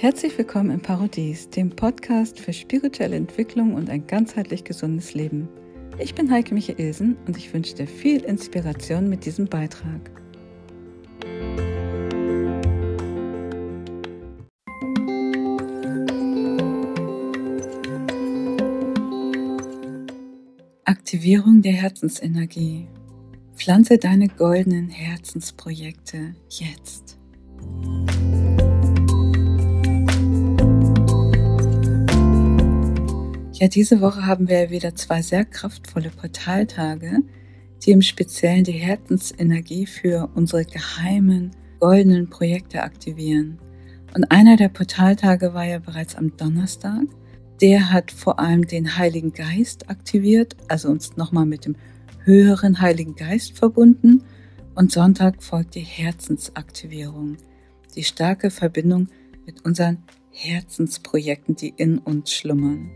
Herzlich willkommen im Parodies, dem Podcast für spirituelle Entwicklung und ein ganzheitlich gesundes Leben. Ich bin Heike Michaelsen und ich wünsche dir viel Inspiration mit diesem Beitrag. Aktivierung der Herzensenergie. Pflanze deine goldenen Herzensprojekte jetzt. Ja, diese Woche haben wir wieder zwei sehr kraftvolle Portaltage, die im Speziellen die Herzensenergie für unsere geheimen goldenen Projekte aktivieren. Und einer der Portaltage war ja bereits am Donnerstag. Der hat vor allem den Heiligen Geist aktiviert, also uns nochmal mit dem höheren Heiligen Geist verbunden. Und Sonntag folgt die Herzensaktivierung, die starke Verbindung mit unseren Herzensprojekten, die in uns schlummern.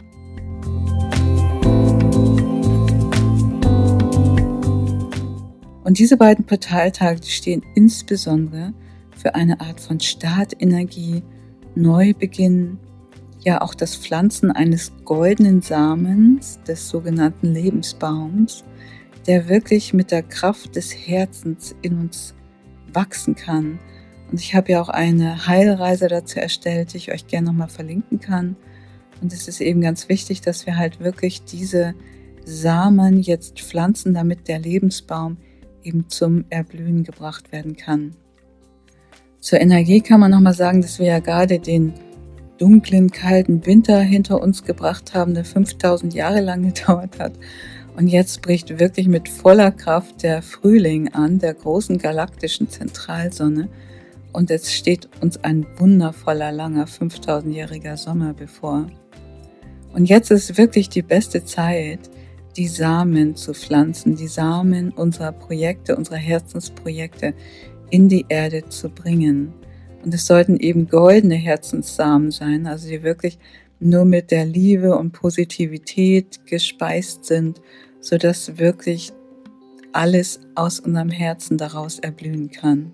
Und diese beiden Portaltage die stehen insbesondere für eine Art von Startenergie, Neubeginn, ja auch das Pflanzen eines goldenen Samens, des sogenannten Lebensbaums, der wirklich mit der Kraft des Herzens in uns wachsen kann. Und ich habe ja auch eine Heilreise dazu erstellt, die ich euch gerne nochmal verlinken kann. Und es ist eben ganz wichtig, dass wir halt wirklich diese Samen jetzt pflanzen, damit der Lebensbaum eben zum Erblühen gebracht werden kann. Zur Energie kann man nochmal sagen, dass wir ja gerade den dunklen, kalten Winter hinter uns gebracht haben, der 5000 Jahre lang gedauert hat. Und jetzt bricht wirklich mit voller Kraft der Frühling an, der großen galaktischen Zentralsonne. Und es steht uns ein wundervoller, langer 5000-jähriger Sommer bevor. Und jetzt ist wirklich die beste Zeit, die Samen zu pflanzen, die Samen unserer Projekte, unserer Herzensprojekte in die Erde zu bringen. Und es sollten eben goldene Herzenssamen sein, also die wirklich nur mit der Liebe und Positivität gespeist sind, so dass wirklich alles aus unserem Herzen daraus erblühen kann.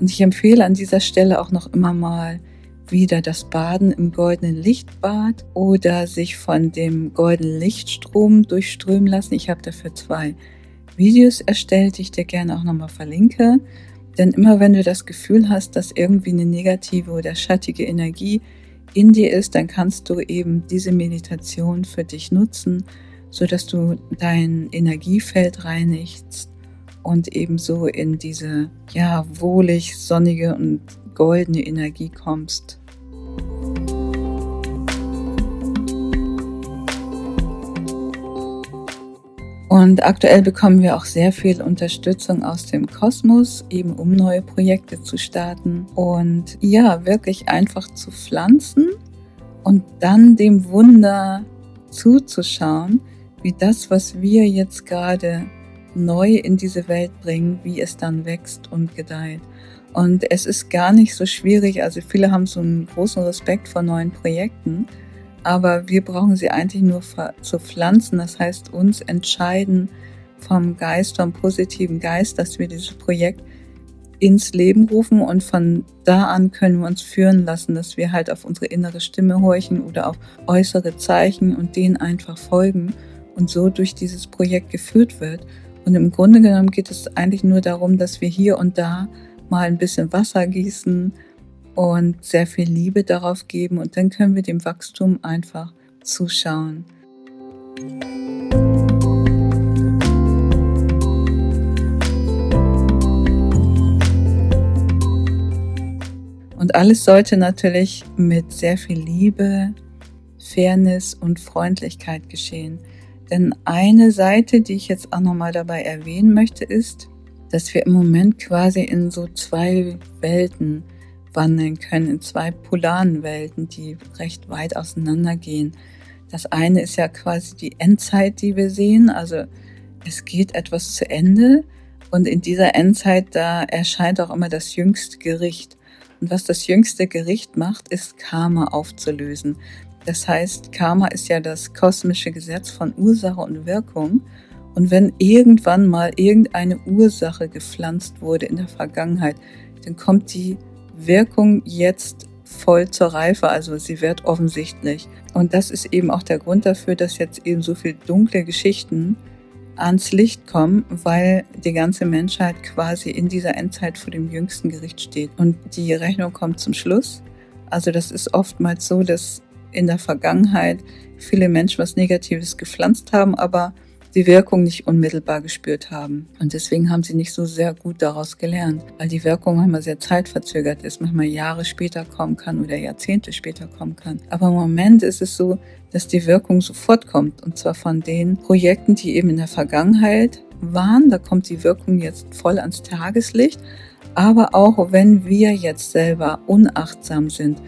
Und ich empfehle an dieser Stelle auch noch immer mal, wieder das Baden im goldenen Lichtbad oder sich von dem goldenen Lichtstrom durchströmen lassen. Ich habe dafür zwei Videos erstellt, die ich dir gerne auch nochmal verlinke. Denn immer wenn du das Gefühl hast, dass irgendwie eine negative oder schattige Energie in dir ist, dann kannst du eben diese Meditation für dich nutzen, so dass du dein Energiefeld reinigst und ebenso in diese ja wohlig sonnige und goldene Energie kommst. Und aktuell bekommen wir auch sehr viel Unterstützung aus dem Kosmos, eben um neue Projekte zu starten und ja, wirklich einfach zu pflanzen und dann dem Wunder zuzuschauen, wie das, was wir jetzt gerade neu in diese Welt bringen, wie es dann wächst und gedeiht. Und es ist gar nicht so schwierig. Also viele haben so einen großen Respekt vor neuen Projekten. Aber wir brauchen sie eigentlich nur zu pflanzen. Das heißt, uns entscheiden vom Geist, vom positiven Geist, dass wir dieses Projekt ins Leben rufen und von da an können wir uns führen lassen, dass wir halt auf unsere innere Stimme horchen oder auf äußere Zeichen und denen einfach folgen und so durch dieses Projekt geführt wird. Und im Grunde genommen geht es eigentlich nur darum, dass wir hier und da mal ein bisschen Wasser gießen und sehr viel Liebe darauf geben und dann können wir dem Wachstum einfach zuschauen. Und alles sollte natürlich mit sehr viel Liebe, Fairness und Freundlichkeit geschehen. Denn eine Seite, die ich jetzt auch nochmal dabei erwähnen möchte, ist, dass wir im Moment quasi in so zwei Welten wandeln können, in zwei polaren Welten, die recht weit auseinandergehen. Das eine ist ja quasi die Endzeit, die wir sehen, also es geht etwas zu Ende und in dieser Endzeit, da erscheint auch immer das jüngste Gericht. Und was das jüngste Gericht macht, ist Karma aufzulösen. Das heißt, Karma ist ja das kosmische Gesetz von Ursache und Wirkung. Und wenn irgendwann mal irgendeine Ursache gepflanzt wurde in der Vergangenheit, dann kommt die Wirkung jetzt voll zur Reife, also sie wird offensichtlich. Und das ist eben auch der Grund dafür, dass jetzt eben so viel dunkle Geschichten ans Licht kommen, weil die ganze Menschheit quasi in dieser Endzeit vor dem jüngsten Gericht steht. Und die Rechnung kommt zum Schluss. Also das ist oftmals so, dass in der Vergangenheit viele Menschen was Negatives gepflanzt haben, aber die Wirkung nicht unmittelbar gespürt haben. Und deswegen haben sie nicht so sehr gut daraus gelernt, weil die Wirkung manchmal sehr zeitverzögert ist, manchmal Jahre später kommen kann oder Jahrzehnte später kommen kann. Aber im Moment ist es so, dass die Wirkung sofort kommt und zwar von den Projekten, die eben in der Vergangenheit waren. Da kommt die Wirkung jetzt voll ans Tageslicht. Aber auch wenn wir jetzt selber unachtsam sind,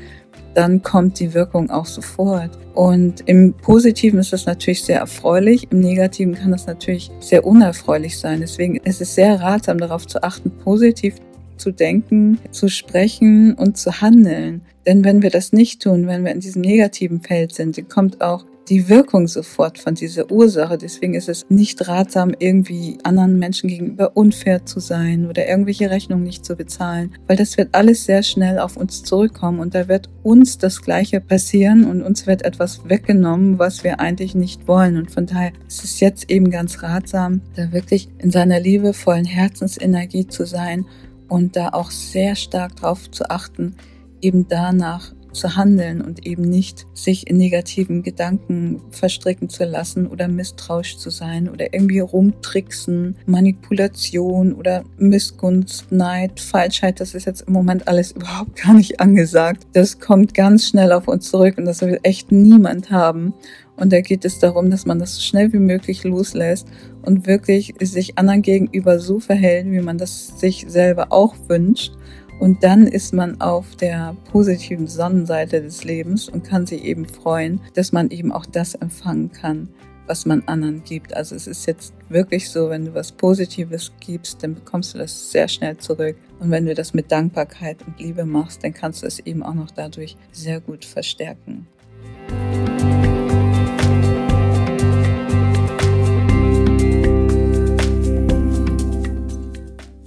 dann kommt die Wirkung auch sofort. Und im Positiven ist das natürlich sehr erfreulich, im Negativen kann das natürlich sehr unerfreulich sein. Deswegen ist es sehr ratsam darauf zu achten, positiv zu denken, zu sprechen und zu handeln. Denn wenn wir das nicht tun, wenn wir in diesem negativen Feld sind, dann kommt auch die Wirkung sofort von dieser Ursache. Deswegen ist es nicht ratsam, irgendwie anderen Menschen gegenüber unfair zu sein oder irgendwelche Rechnungen nicht zu bezahlen, weil das wird alles sehr schnell auf uns zurückkommen und da wird uns das Gleiche passieren und uns wird etwas weggenommen, was wir eigentlich nicht wollen. Und von daher ist es jetzt eben ganz ratsam, da wirklich in seiner liebevollen Herzensenergie zu sein und da auch sehr stark drauf zu achten, eben danach zu handeln und eben nicht sich in negativen Gedanken verstricken zu lassen oder misstrauisch zu sein oder irgendwie rumtricksen, Manipulation oder Missgunst, Neid, Falschheit, das ist jetzt im Moment alles überhaupt gar nicht angesagt. Das kommt ganz schnell auf uns zurück und das will echt niemand haben. Und da geht es darum, dass man das so schnell wie möglich loslässt und wirklich sich anderen gegenüber so verhält, wie man das sich selber auch wünscht und dann ist man auf der positiven Sonnenseite des Lebens und kann sich eben freuen, dass man eben auch das empfangen kann, was man anderen gibt. Also es ist jetzt wirklich so, wenn du was Positives gibst, dann bekommst du das sehr schnell zurück. Und wenn du das mit Dankbarkeit und Liebe machst, dann kannst du es eben auch noch dadurch sehr gut verstärken.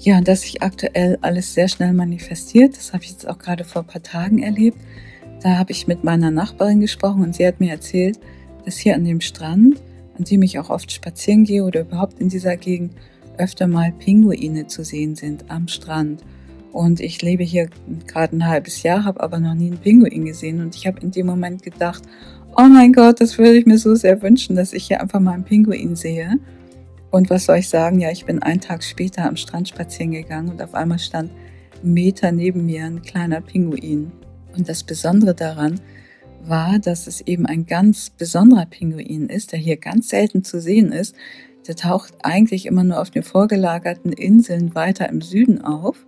Ja, dass sich aktuell alles sehr schnell manifestiert, das habe ich jetzt auch gerade vor ein paar Tagen erlebt. Da habe ich mit meiner Nachbarin gesprochen und sie hat mir erzählt, dass hier an dem Strand, an dem ich auch oft spazieren gehe oder überhaupt in dieser Gegend, öfter mal Pinguine zu sehen sind am Strand. Und ich lebe hier gerade ein halbes Jahr, habe aber noch nie einen Pinguin gesehen. Und ich habe in dem Moment gedacht, oh mein Gott, das würde ich mir so sehr wünschen, dass ich hier einfach mal einen Pinguin sehe. Und was soll ich sagen? Ja, ich bin einen Tag später am Strand spazieren gegangen und auf einmal stand Meter neben mir ein kleiner Pinguin. Und das Besondere daran war, dass es eben ein ganz besonderer Pinguin ist, der hier ganz selten zu sehen ist. Der taucht eigentlich immer nur auf den vorgelagerten Inseln weiter im Süden auf,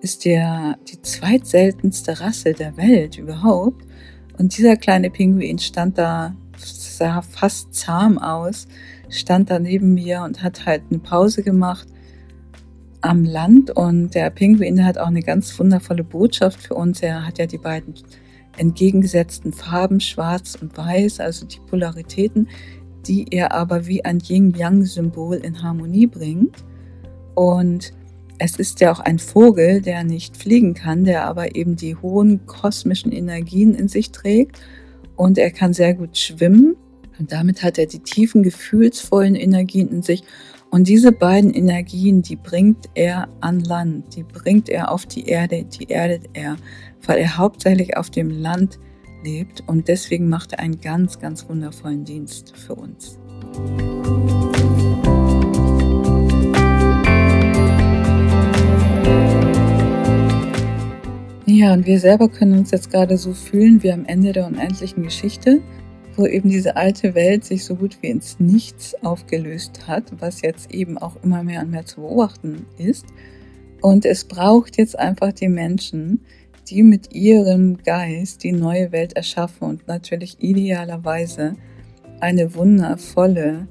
ist der die zweitseltenste Rasse der Welt überhaupt. Und dieser kleine Pinguin stand da, sah fast zahm aus, stand da neben mir und hat halt eine Pause gemacht am Land und der Pinguin hat auch eine ganz wundervolle Botschaft für uns. Er hat ja die beiden entgegengesetzten Farben, schwarz und weiß, also die Polaritäten, die er aber wie ein Yin-Yang-Symbol in Harmonie bringt. Und es ist ja auch ein Vogel, der nicht fliegen kann, der aber eben die hohen kosmischen Energien in sich trägt. Und er kann sehr gut schwimmen und damit hat er die tiefen, gefühlsvollen Energien in sich. Und diese beiden Energien, die bringt er an Land, die bringt er auf die Erde, die erdet er, weil er hauptsächlich auf dem Land lebt. Und deswegen macht er einen ganz, ganz wundervollen Dienst für uns. Ja, und wir selber können uns jetzt gerade so fühlen wie am Ende der unendlichen Geschichte wo eben diese alte Welt sich so gut wie ins Nichts aufgelöst hat, was jetzt eben auch immer mehr und mehr zu beobachten ist. Und es braucht jetzt einfach die Menschen, die mit ihrem Geist die neue Welt erschaffen und natürlich idealerweise eine wundervolle,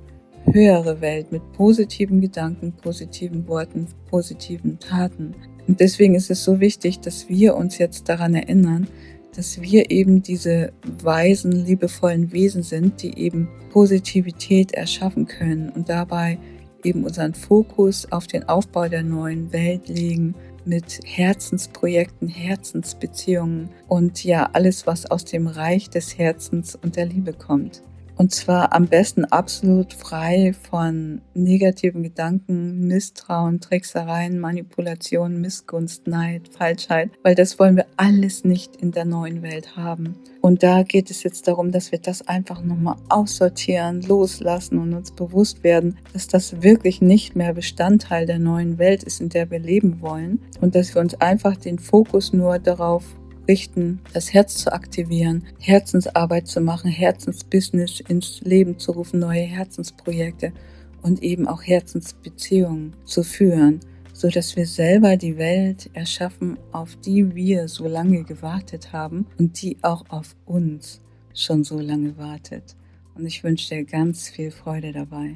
höhere Welt mit positiven Gedanken, positiven Worten, positiven Taten. Und deswegen ist es so wichtig, dass wir uns jetzt daran erinnern, dass wir eben diese weisen, liebevollen Wesen sind, die eben Positivität erschaffen können und dabei eben unseren Fokus auf den Aufbau der neuen Welt legen mit Herzensprojekten, Herzensbeziehungen und ja, alles, was aus dem Reich des Herzens und der Liebe kommt. Und zwar am besten absolut frei von negativen Gedanken, Misstrauen, Tricksereien, Manipulation, Missgunst, Neid, Falschheit, weil das wollen wir alles nicht in der neuen Welt haben. Und da geht es jetzt darum, dass wir das einfach nochmal aussortieren, loslassen und uns bewusst werden, dass das wirklich nicht mehr Bestandteil der neuen Welt ist, in der wir leben wollen. Und dass wir uns einfach den Fokus nur darauf richten, das Herz zu aktivieren, Herzensarbeit zu machen, Herzensbusiness ins Leben zu rufen, neue Herzensprojekte und eben auch Herzensbeziehungen zu führen, so dass wir selber die Welt erschaffen, auf die wir so lange gewartet haben und die auch auf uns schon so lange wartet. Und ich wünsche dir ganz viel Freude dabei.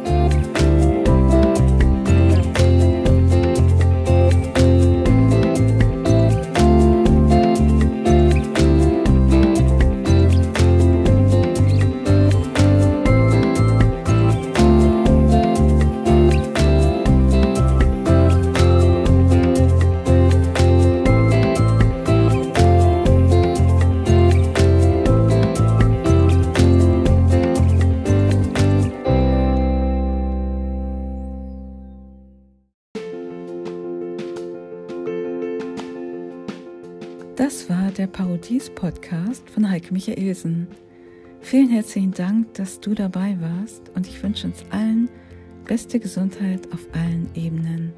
Das war der Parodies-Podcast von Heike Michaelsen. Vielen herzlichen Dank, dass du dabei warst und ich wünsche uns allen beste Gesundheit auf allen Ebenen.